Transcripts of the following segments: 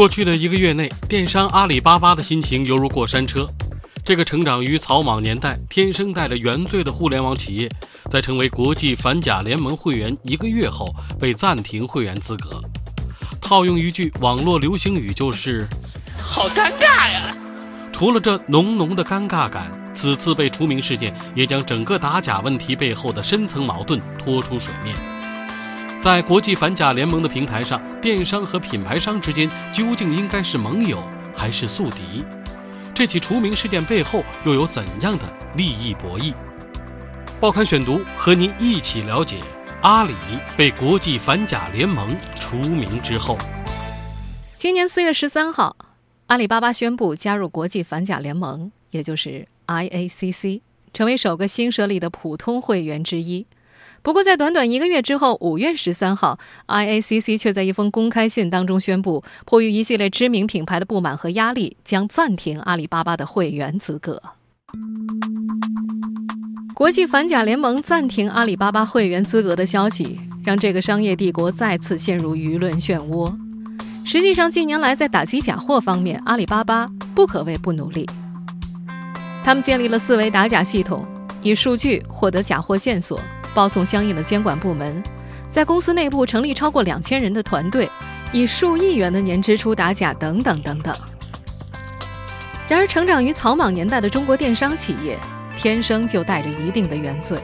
过去的一个月内，电商阿里巴巴的心情犹如过山车。这个成长于草莽年代、天生带着原罪的互联网企业，在成为国际反假联盟会员一个月后被暂停会员资格。套用一句网络流行语，就是“好尴尬呀”。除了这浓浓的尴尬感，此次被除名事件也将整个打假问题背后的深层矛盾拖出水面。在国际反假联盟的平台上，电商和品牌商之间究竟应该是盟友还是宿敌？这起除名事件背后又有怎样的利益博弈？报刊选读和您一起了解阿里被国际反假联盟除名之后。今年四月十三号。阿里巴巴宣布加入国际反假联盟，也就是 IACC，成为首个新设立的普通会员之一。不过，在短短一个月之后，五月十三号，IACC 却在一封公开信当中宣布，迫于一系列知名品牌的不满和压力，将暂停阿里巴巴的会员资格。国际反假联盟暂停阿里巴巴会员资格的消息，让这个商业帝国再次陷入舆论漩涡。实际上，近年来在打击假货方面，阿里巴巴不可谓不努力。他们建立了四维打假系统，以数据获得假货线索，报送相应的监管部门。在公司内部成立超过两千人的团队，以数亿元的年支出打假，等等等等。然而，成长于草莽年代的中国电商企业，天生就带着一定的原罪。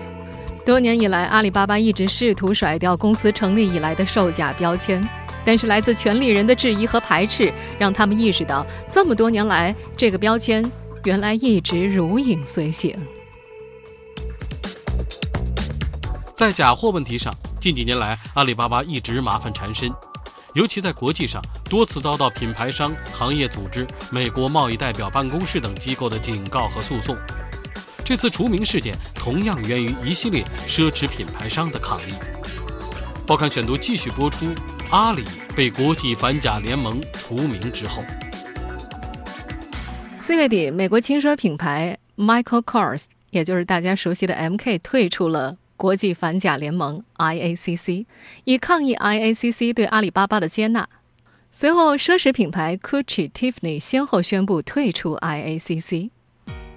多年以来，阿里巴巴一直试图甩掉公司成立以来的售假标签。但是来自权力人的质疑和排斥，让他们意识到，这么多年来，这个标签原来一直如影随形。在假货问题上，近几年来，阿里巴巴一直麻烦缠身，尤其在国际上，多次遭到品牌商、行业组织、美国贸易代表办公室等机构的警告和诉讼。这次除名事件同样源于一系列奢侈品牌商的抗议。报刊选读继续播出。阿里被国际反假联盟除名之后，四月底，美国轻奢品牌 Michael Kors，也就是大家熟悉的 MK，退出了国际反假联盟 IACC，以抗议 IACC 对阿里巴巴的接纳。随后，奢侈品牌 Gucci、Tiffany 先后宣布退出 IACC。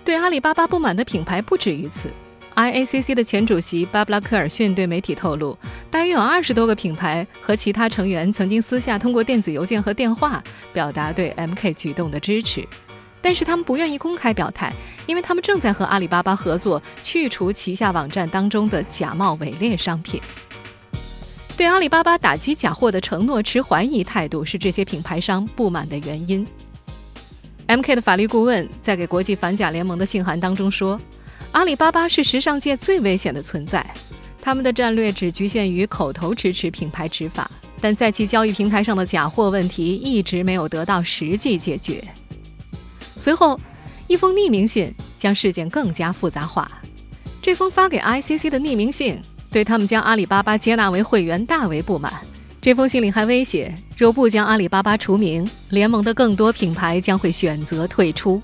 对阿里巴巴不满的品牌不止于此。IACC 的前主席巴布拉·科尔逊对媒体透露，大约有二十多个品牌和其他成员曾经私下通过电子邮件和电话表达对 MK 举动的支持，但是他们不愿意公开表态，因为他们正在和阿里巴巴合作去除旗下网站当中的假冒伪劣商品。对阿里巴巴打击假货的承诺持怀疑态度是这些品牌商不满的原因。MK 的法律顾问在给国际反假联盟的信函当中说。阿里巴巴是时尚界最危险的存在，他们的战略只局限于口头支持品牌执法，但在其交易平台上的假货问题一直没有得到实际解决。随后，一封匿名信将事件更加复杂化。这封发给 ICC 的匿名信对他们将阿里巴巴接纳为会员大为不满。这封信里还威胁，若不将阿里巴巴除名，联盟的更多品牌将会选择退出。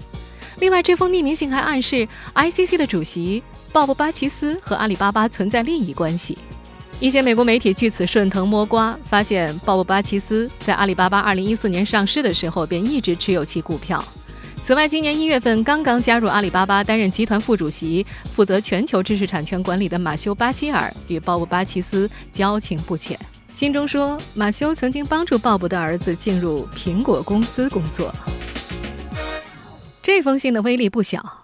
另外，这封匿名信还暗示 ICC 的主席鲍勃·巴奇斯和阿里巴巴存在利益关系。一些美国媒体据此顺藤摸瓜，发现鲍勃·巴奇斯在阿里巴巴2014年上市的时候便一直持有其股票。此外，今年一月份刚刚加入阿里巴巴担任集团副主席、负责全球知识产权管理的马修·巴希尔与鲍勃·巴奇斯交情不浅。信中说，马修曾经帮助鲍勃的儿子进入苹果公司工作。这封信的威力不小。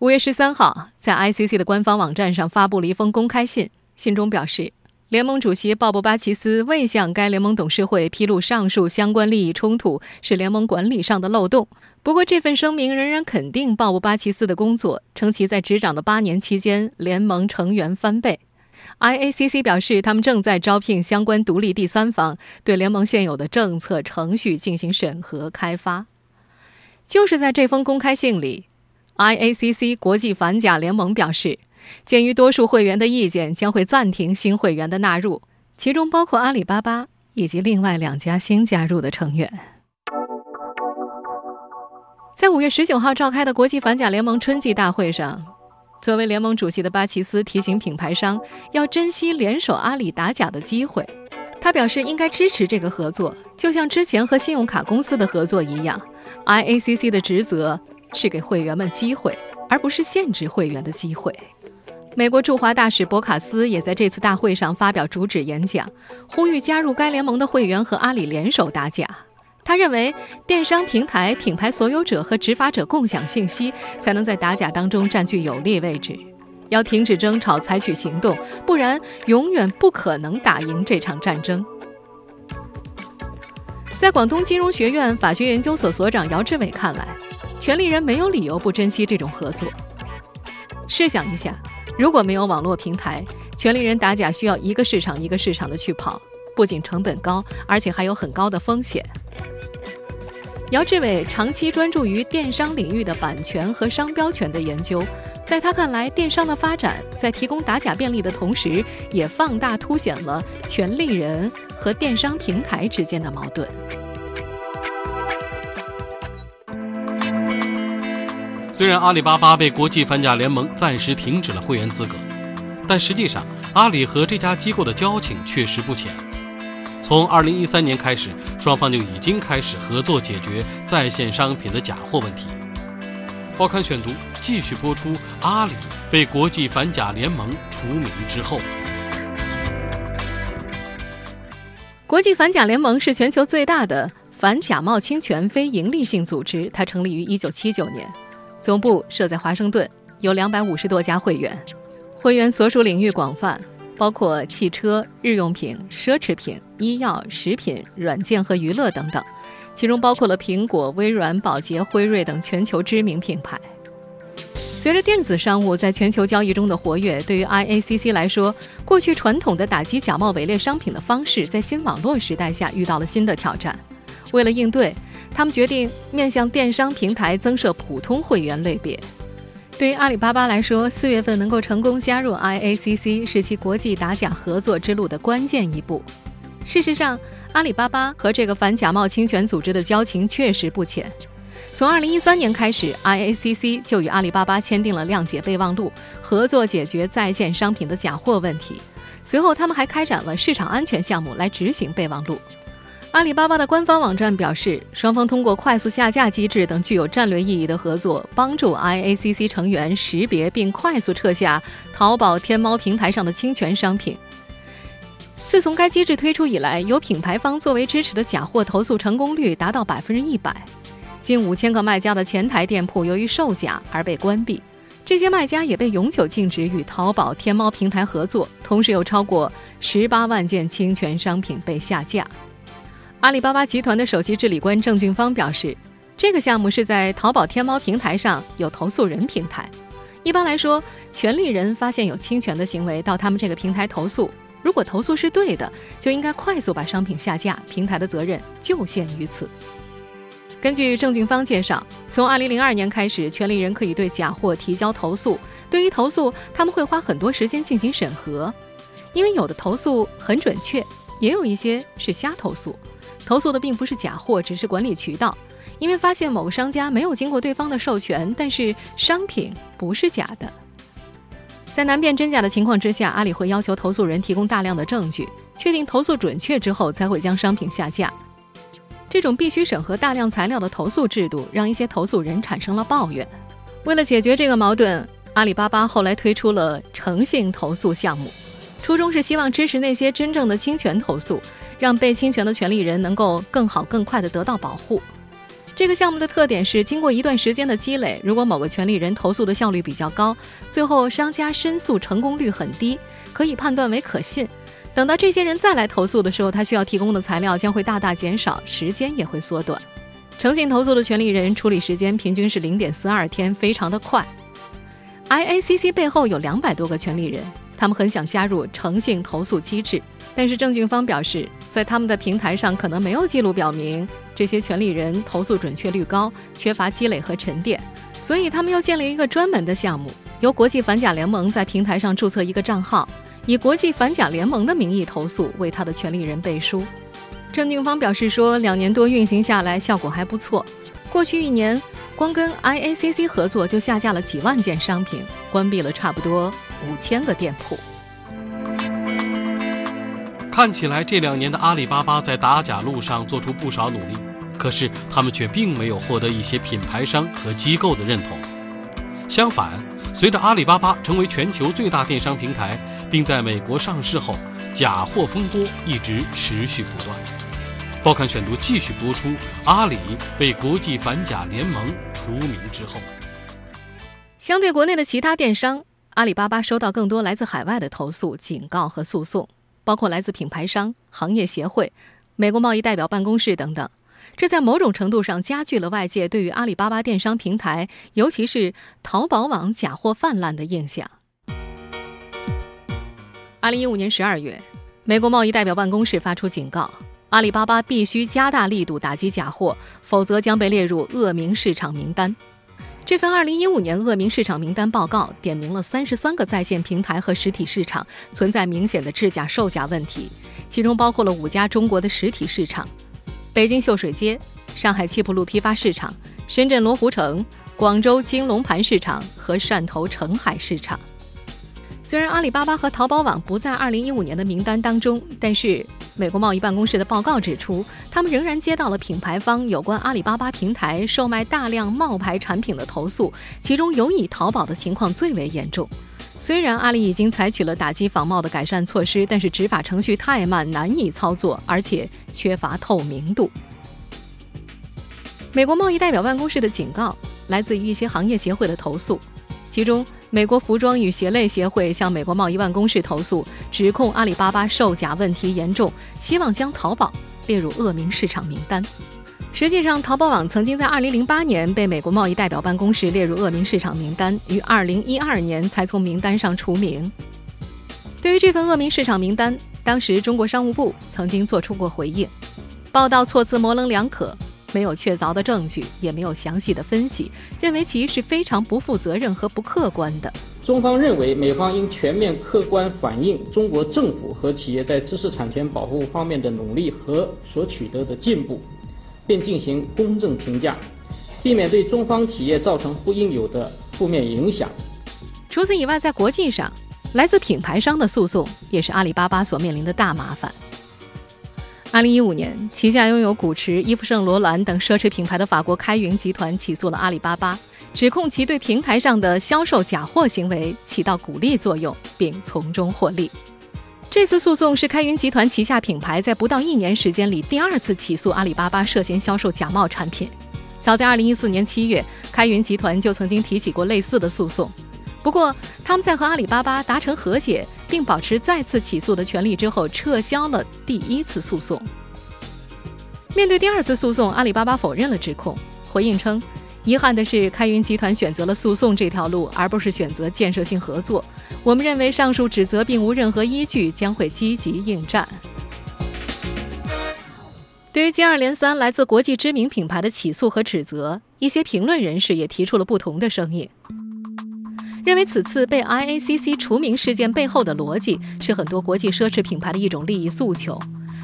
五月十三号，在 ICC 的官方网站上发布了一封公开信，信中表示，联盟主席鲍勃·巴奇斯未向该联盟董事会披露上述相关利益冲突是联盟管理上的漏洞。不过，这份声明仍然肯定鲍勃·巴奇斯的工作，称其在执掌的八年期间，联盟成员翻倍。IACC 表示，他们正在招聘相关独立第三方，对联盟现有的政策程序进行审核开发。就是在这封公开信里，IACC 国际反假联盟表示，鉴于多数会员的意见，将会暂停新会员的纳入，其中包括阿里巴巴以及另外两家新加入的成员。在五月十九号召开的国际反假联盟春季大会上，作为联盟主席的巴奇斯提醒品牌商要珍惜联手阿里打假的机会。他表示应该支持这个合作，就像之前和信用卡公司的合作一样。IACC 的职责是给会员们机会，而不是限制会员的机会。美国驻华大使博卡斯也在这次大会上发表主旨演讲，呼吁加入该联盟的会员和阿里联手打假。他认为，电商平台、品牌所有者和执法者共享信息，才能在打假当中占据有利位置。要停止争吵，采取行动，不然永远不可能打赢这场战争。在广东金融学院法学研究所所长姚志伟看来，权利人没有理由不珍惜这种合作。试想一下，如果没有网络平台，权利人打假需要一个市场一个市场的去跑，不仅成本高，而且还有很高的风险。姚志伟长期专注于电商领域的版权和商标权的研究。在他看来，电商的发展在提供打假便利的同时，也放大凸显了权利人和电商平台之间的矛盾。虽然阿里巴巴被国际反假联盟暂时停止了会员资格，但实际上，阿里和这家机构的交情确实不浅。从2013年开始，双方就已经开始合作解决在线商品的假货问题。报刊选读继续播出。阿里被国际反假联盟除名之后，国际反假联盟是全球最大的反假冒侵权非营利性组织。它成立于1979年，总部设在华盛顿，有250多家会员，会员所属领域广泛，包括汽车、日用品、奢侈品、医药、食品、软件和娱乐等等。其中包括了苹果、微软、宝洁、辉瑞等全球知名品牌。随着电子商务在全球交易中的活跃，对于 IACC 来说，过去传统的打击假冒伪劣商品的方式，在新网络时代下遇到了新的挑战。为了应对，他们决定面向电商平台增设普通会员类别。对于阿里巴巴来说，四月份能够成功加入 IACC，是其国际打假合作之路的关键一步。事实上，阿里巴巴和这个反假冒侵权组织的交情确实不浅。从2013年开始，IACC 就与阿里巴巴签订了谅解备忘录，合作解决在线商品的假货问题。随后，他们还开展了市场安全项目来执行备忘录。阿里巴巴的官方网站表示，双方通过快速下架机制等具有战略意义的合作，帮助 IACC 成员识别并快速撤下淘宝、天猫平台上的侵权商品。自从该机制推出以来，有品牌方作为支持的假货投诉成功率达到百分之一百，近五千个卖家的前台店铺由于售假而被关闭，这些卖家也被永久禁止与淘宝、天猫平台合作，同时有超过十八万件侵权商品被下架。阿里巴巴集团的首席治理官郑俊芳表示，这个项目是在淘宝、天猫平台上有投诉人平台，一般来说，权利人发现有侵权的行为，到他们这个平台投诉。如果投诉是对的，就应该快速把商品下架，平台的责任就限于此。根据郑俊芳介绍，从2002年开始，权利人可以对假货提交投诉。对于投诉，他们会花很多时间进行审核，因为有的投诉很准确，也有一些是瞎投诉。投诉的并不是假货，只是管理渠道，因为发现某个商家没有经过对方的授权，但是商品不是假的。在难辨真假的情况之下，阿里会要求投诉人提供大量的证据，确定投诉准确之后才会将商品下架。这种必须审核大量材料的投诉制度，让一些投诉人产生了抱怨。为了解决这个矛盾，阿里巴巴后来推出了诚信投诉项目，初衷是希望支持那些真正的侵权投诉，让被侵权的权利人能够更好、更快地得到保护。这个项目的特点是，经过一段时间的积累，如果某个权利人投诉的效率比较高，最后商家申诉成功率很低，可以判断为可信。等到这些人再来投诉的时候，他需要提供的材料将会大大减少，时间也会缩短。诚信投诉的权利人处理时间平均是零点四二天，非常的快。IACC 背后有两百多个权利人，他们很想加入诚信投诉机制，但是郑俊芳表示，在他们的平台上可能没有记录表明。这些权利人投诉准确率高，缺乏积累和沉淀，所以他们又建立一个专门的项目，由国际反假联盟在平台上注册一个账号，以国际反假联盟的名义投诉，为他的权利人背书。郑俊芳表示说，两年多运行下来，效果还不错。过去一年，光跟 IACC 合作就下架了几万件商品，关闭了差不多五千个店铺。看起来这两年的阿里巴巴在打假路上做出不少努力，可是他们却并没有获得一些品牌商和机构的认同。相反，随着阿里巴巴成为全球最大电商平台，并在美国上市后，假货风波一直持续不断。报刊选读继续播出：阿里被国际反假联盟除名之后，相对国内的其他电商，阿里巴巴收到更多来自海外的投诉、警告和诉讼。包括来自品牌商、行业协会、美国贸易代表办公室等等，这在某种程度上加剧了外界对于阿里巴巴电商平台，尤其是淘宝网假货泛滥的印象。二零一五年十二月，美国贸易代表办公室发出警告，阿里巴巴必须加大力度打击假货，否则将被列入恶名市场名单。这份2015年恶名市场名单报告点名了33个在线平台和实体市场存在明显的制假售假问题，其中包括了五家中国的实体市场：北京秀水街、上海七浦路批发市场、深圳罗湖城、广州金龙盘市场和汕头澄海市场。虽然阿里巴巴和淘宝网不在2015年的名单当中，但是。美国贸易办公室的报告指出，他们仍然接到了品牌方有关阿里巴巴平台售卖大量冒牌产品的投诉，其中尤以淘宝的情况最为严重。虽然阿里已经采取了打击仿冒的改善措施，但是执法程序太慢，难以操作，而且缺乏透明度。美国贸易代表办公室的警告来自于一些行业协会的投诉，其中。美国服装与鞋类协会向美国贸易办公室投诉，指控阿里巴巴售假问题严重，希望将淘宝列入恶名市场名单。实际上，淘宝网曾经在2008年被美国贸易代表办公室列入恶名市场名单，于2012年才从名单上除名。对于这份恶名市场名单，当时中国商务部曾经做出过回应，报道措辞模棱两可。没有确凿的证据，也没有详细的分析，认为其是非常不负责任和不客观的。中方认为，美方应全面客观反映中国政府和企业在知识产权保护方面的努力和所取得的进步，并进行公正评价，避免对中方企业造成不应有的负面影响。除此以外，在国际上，来自品牌商的诉讼也是阿里巴巴所面临的大麻烦。二零一五年，旗下拥有古驰、伊夫圣罗兰等奢侈品牌的法国开云集团起诉了阿里巴巴，指控其对平台上的销售假货行为起到鼓励作用，并从中获利。这次诉讼是开云集团旗下品牌在不到一年时间里第二次起诉阿里巴巴涉嫌销售假冒产品。早在二零一四年七月，开云集团就曾经提起过类似的诉讼。不过，他们在和阿里巴巴达成和解，并保持再次起诉的权利之后，撤销了第一次诉讼。面对第二次诉讼，阿里巴巴否认了指控，回应称：“遗憾的是，开云集团选择了诉讼这条路，而不是选择建设性合作。我们认为上述指责并无任何依据，将会积极应战。”对于接二连三来自国际知名品牌的起诉和指责，一些评论人士也提出了不同的声音。认为此次被 IACC 除名事件背后的逻辑是很多国际奢侈品牌的一种利益诉求，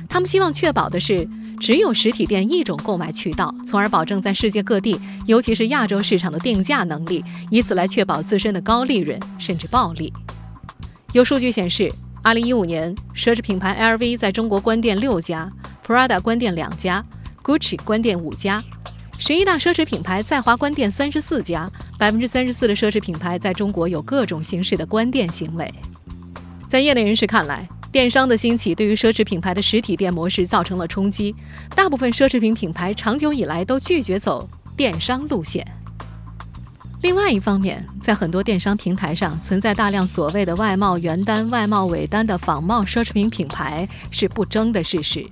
他们希望确保的是只有实体店一种购买渠道，从而保证在世界各地，尤其是亚洲市场的定价能力，以此来确保自身的高利润甚至暴利。有数据显示，2015年奢侈品牌 LV 在中国关店六家，Prada 关店两家，Gucci 关店五家。十一大奢侈品牌在华关店三十四家，百分之三十四的奢侈品牌在中国有各种形式的关店行为。在业内人士看来，电商的兴起对于奢侈品牌的实体店模式造成了冲击。大部分奢侈品品牌长久以来都拒绝走电商路线。另外一方面，在很多电商平台上存在大量所谓的外贸原单、外贸尾单的仿冒奢侈品品牌是不争的事实。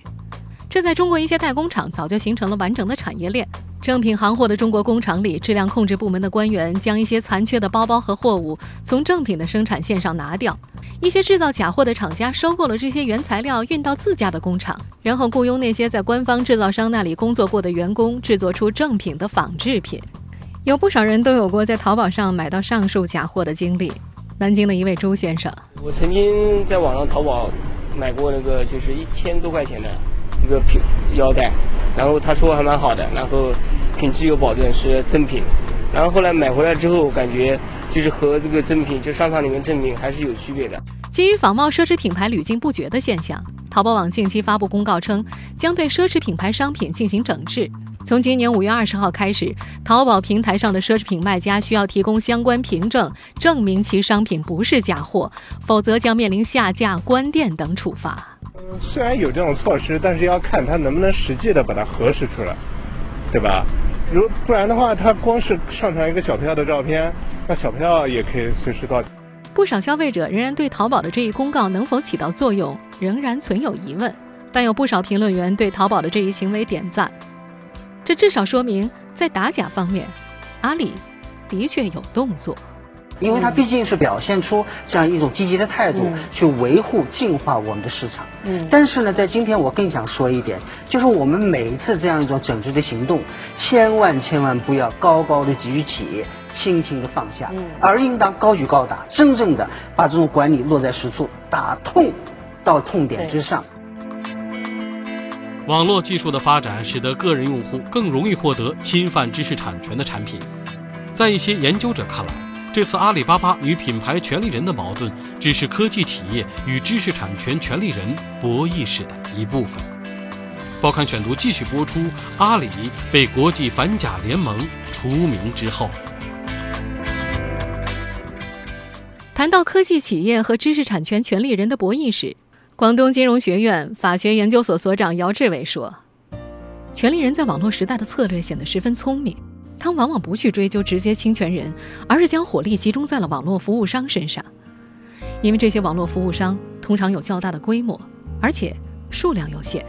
这在中国一些代工厂早就形成了完整的产业链。正品行货的中国工厂里，质量控制部门的官员将一些残缺的包包和货物从正品的生产线上拿掉。一些制造假货的厂家收购了这些原材料，运到自家的工厂，然后雇佣那些在官方制造商那里工作过的员工，制作出正品的仿制品。有不少人都有过在淘宝上买到上述假货的经历。南京的一位朱先生，我曾经在网上淘宝买过那个，就是一千多块钱的个皮腰带。然后他说还蛮好的，然后品质有保证是正品，然后后来买回来之后，感觉就是和这个正品就商场里面正品还是有区别的。基于仿冒奢侈品牌屡禁不绝的现象，淘宝网近期发布公告称，将对奢侈品牌商品进行整治。从今年五月二十号开始，淘宝平台上的奢侈品卖家需要提供相关凭证，证明其商品不是假货，否则将面临下架、关店等处罚。虽然有这种措施，但是要看他能不能实际的把它核实出来，对吧？如不然的话，他光是上传一个小票的照片，那小票也可以随时到。不少消费者仍然对淘宝的这一公告能否起到作用仍然存有疑问，但有不少评论员对淘宝的这一行为点赞。这至少说明，在打假方面，阿里的确有动作。因为它毕竟是表现出这样一种积极的态度，去维护、净化我们的市场。嗯。但是呢，在今天我更想说一点，就是我们每一次这样一种整治的行动，千万千万不要高高的举起，轻轻的放下，而应当高举高打，真正的把这种管理落在实处，打痛到痛点之上。网络技术的发展，使得个人用户更容易获得侵犯知识产权的产品。在一些研究者看来，这次阿里巴巴与品牌权利人的矛盾，只是科技企业与知识产权权利人博弈史的一部分。报刊选读继续播出：阿里被国际反假联盟除名之后，谈到科技企业和知识产权权利人的博弈史，广东金融学院法学研究所所长姚志伟说：“权利人在网络时代的策略显得十分聪明。”他往往不去追究直接侵权人，而是将火力集中在了网络服务商身上，因为这些网络服务商通常有较大的规模，而且数量有限。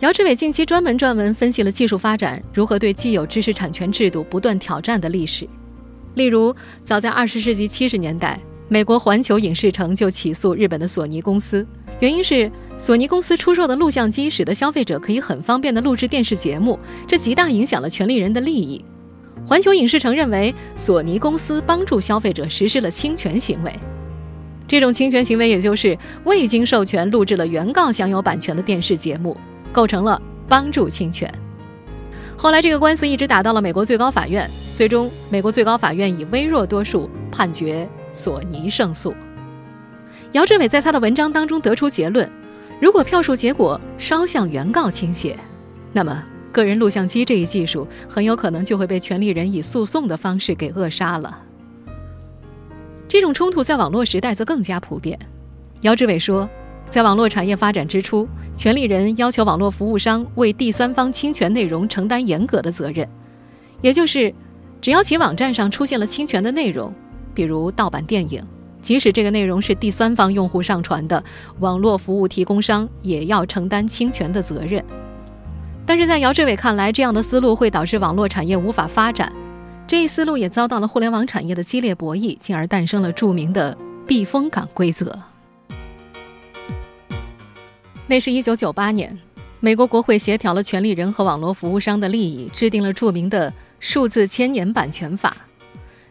姚志伟近期专门撰文分析了技术发展如何对既有知识产权制度不断挑战的历史，例如，早在二十世纪七十年代，美国环球影视城就起诉日本的索尼公司。原因是索尼公司出售的录像机使得消费者可以很方便地录制电视节目，这极大影响了权利人的利益。环球影视城认为索尼公司帮助消费者实施了侵权行为，这种侵权行为也就是未经授权录制了原告享有版权的电视节目，构成了帮助侵权。后来这个官司一直打到了美国最高法院，最终美国最高法院以微弱多数判决索尼胜诉。姚志伟在他的文章当中得出结论：如果票数结果稍向原告倾斜，那么个人录像机这一技术很有可能就会被权利人以诉讼的方式给扼杀了。这种冲突在网络时代则更加普遍。姚志伟说，在网络产业发展之初，权利人要求网络服务商为第三方侵权内容承担严格的责任，也就是只要其网站上出现了侵权的内容，比如盗版电影。即使这个内容是第三方用户上传的，网络服务提供商也要承担侵权的责任。但是在姚志伟看来，这样的思路会导致网络产业无法发展。这一思路也遭到了互联网产业的激烈博弈，进而诞生了著名的避风港规则。那是一九九八年，美国国会协调了权利人和网络服务商的利益，制定了著名的数字千年版权法，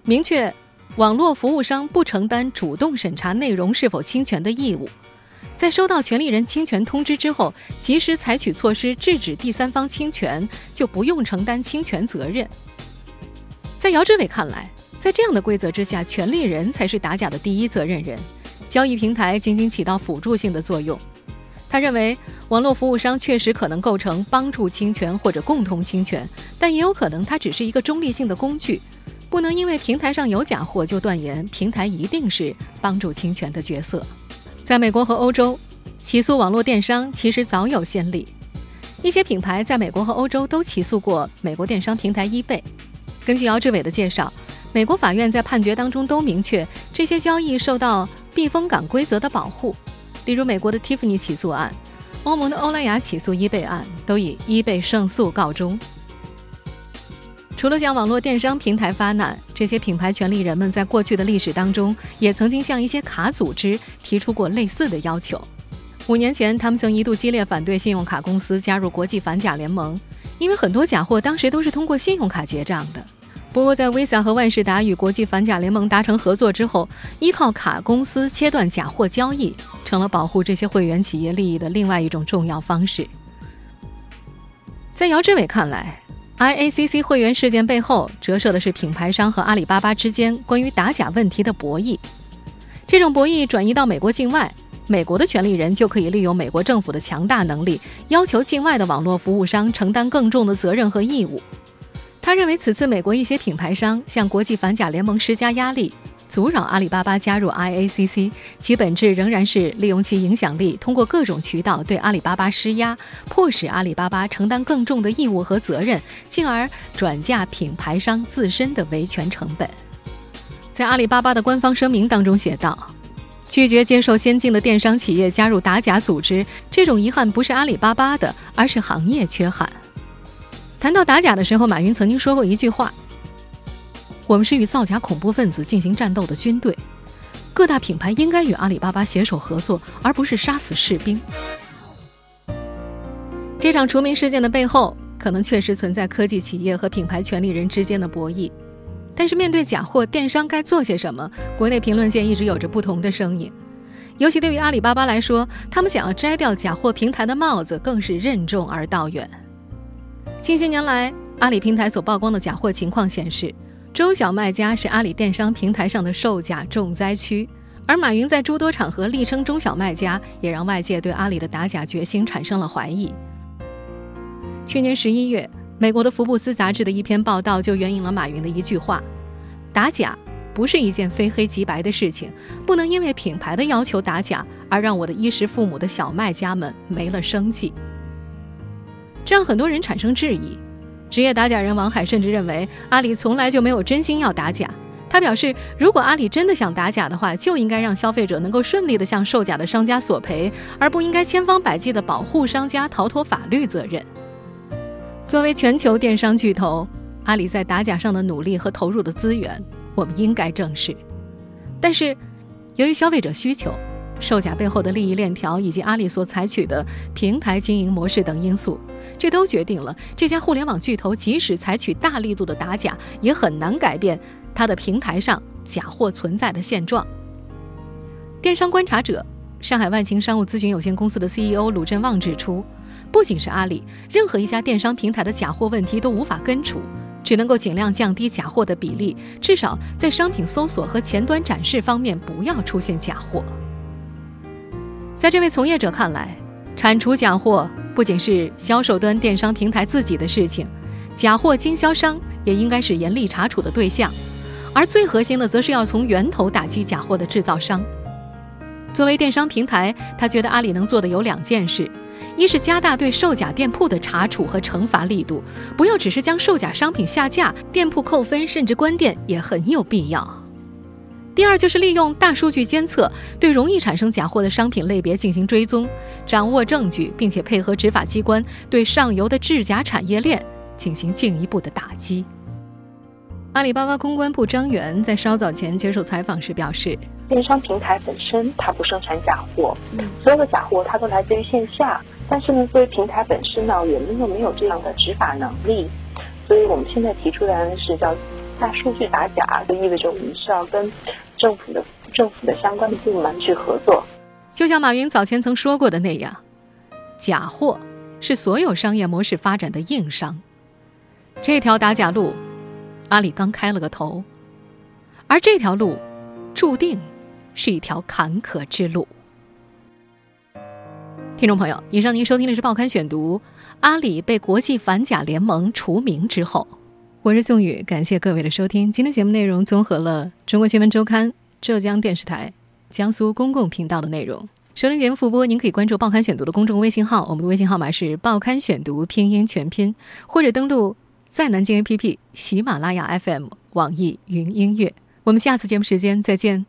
明确。网络服务商不承担主动审查内容是否侵权的义务，在收到权利人侵权通知之后，及时采取措施制止第三方侵权，就不用承担侵权责任。在姚志伟看来，在这样的规则之下，权利人才是打假的第一责任人，交易平台仅仅起到辅助性的作用。他认为，网络服务商确实可能构成帮助侵权或者共同侵权，但也有可能它只是一个中立性的工具。不能因为平台上有假货就断言平台一定是帮助侵权的角色。在美国和欧洲，起诉网络电商其实早有先例。一些品牌在美国和欧洲都起诉过美国电商平台 eBay。根据姚志伟的介绍，美国法院在判决当中都明确这些交易受到避风港规则的保护。例如，美国的 Tiffany 起诉案，欧盟的欧莱雅起诉 eBay 案，都以 eBay 胜诉告终。除了向网络电商平台发难，这些品牌权利人们在过去的历史当中，也曾经向一些卡组织提出过类似的要求。五年前，他们曾一度激烈反对信用卡公司加入国际反假联盟，因为很多假货当时都是通过信用卡结账的。不过，在 Visa 和万事达与国际反假联盟达成合作之后，依靠卡公司切断假货交易，成了保护这些会员企业利益的另外一种重要方式。在姚志伟看来，IACC 会员事件背后折射的是品牌商和阿里巴巴之间关于打假问题的博弈。这种博弈转移到美国境外，美国的权利人就可以利用美国政府的强大能力，要求境外的网络服务商承担更重的责任和义务。他认为，此次美国一些品牌商向国际反假联盟施加压力。阻扰阿里巴巴加入 IACC，其本质仍然是利用其影响力，通过各种渠道对阿里巴巴施压，迫使阿里巴巴承担更重的义务和责任，进而转嫁品牌商自身的维权成本。在阿里巴巴的官方声明当中写道：“拒绝接受先进的电商企业加入打假组织，这种遗憾不是阿里巴巴的，而是行业缺憾。”谈到打假的时候，马云曾经说过一句话。我们是与造假恐怖分子进行战斗的军队，各大品牌应该与阿里巴巴携手合作，而不是杀死士兵。这场除名事件的背后，可能确实存在科技企业和品牌权利人之间的博弈。但是，面对假货，电商该做些什么？国内评论界一直有着不同的声音。尤其对于阿里巴巴来说，他们想要摘掉假货平台的帽子，更是任重而道远。近些年来，阿里平台所曝光的假货情况显示。中小卖家是阿里电商平台上的售假重灾区，而马云在诸多场合力撑中小卖家，也让外界对阿里的打假决心产生了怀疑。去年十一月，美国的福布斯杂志的一篇报道就援引了马云的一句话：“打假不是一件非黑即白的事情，不能因为品牌的要求打假而让我的衣食父母的小卖家们没了生计。”这让很多人产生质疑。职业打假人王海甚至认为，阿里从来就没有真心要打假。他表示，如果阿里真的想打假的话，就应该让消费者能够顺利的向售假的商家索赔，而不应该千方百计的保护商家逃脱法律责任。作为全球电商巨头，阿里在打假上的努力和投入的资源，我们应该正视。但是，由于消费者需求，售假背后的利益链条以及阿里所采取的平台经营模式等因素。这都决定了这家互联网巨头即使采取大力度的打假，也很难改变它的平台上假货存在的现状。电商观察者、上海万行商务咨询有限公司的 CEO 鲁振旺指出，不仅是阿里，任何一家电商平台的假货问题都无法根除，只能够尽量降低假货的比例，至少在商品搜索和前端展示方面不要出现假货。在这位从业者看来，铲除假货。不仅是销售端电商平台自己的事情，假货经销商也应该是严厉查处的对象，而最核心的则是要从源头打击假货的制造商。作为电商平台，他觉得阿里能做的有两件事：一是加大对售假店铺的查处和惩罚力度，不要只是将售假商品下架，店铺扣分甚至关店也很有必要。第二就是利用大数据监测，对容易产生假货的商品类别进行追踪，掌握证据，并且配合执法机关对上游的制假产业链进行进一步的打击。阿里巴巴公关部张元在稍早前接受采访时表示，电商平台本身它不生产假货，所有的假货它都来自于线下，但是呢，作为平台本身呢，我们又没有这样的执法能力，所以我们现在提出来的是叫大数据打假，就意味着我们是要跟。政府的政府的相关的部门去合作，就像马云早前曾说过的那样，假货是所有商业模式发展的硬伤。这条打假路，阿里刚开了个头，而这条路注定是一条坎坷之路。听众朋友，以上您收听的是《报刊选读》，阿里被国际反假联盟除名之后。我是宋宇，感谢各位的收听。今天节目内容综合了《中国新闻周刊》、浙江电视台、江苏公共频道的内容。收听节目复播，您可以关注《报刊选读》的公众微信号，我们的微信号码是“报刊选读”拼音全拼，或者登录在南京 APP、喜马拉雅 FM、网易云音乐。我们下次节目时间再见。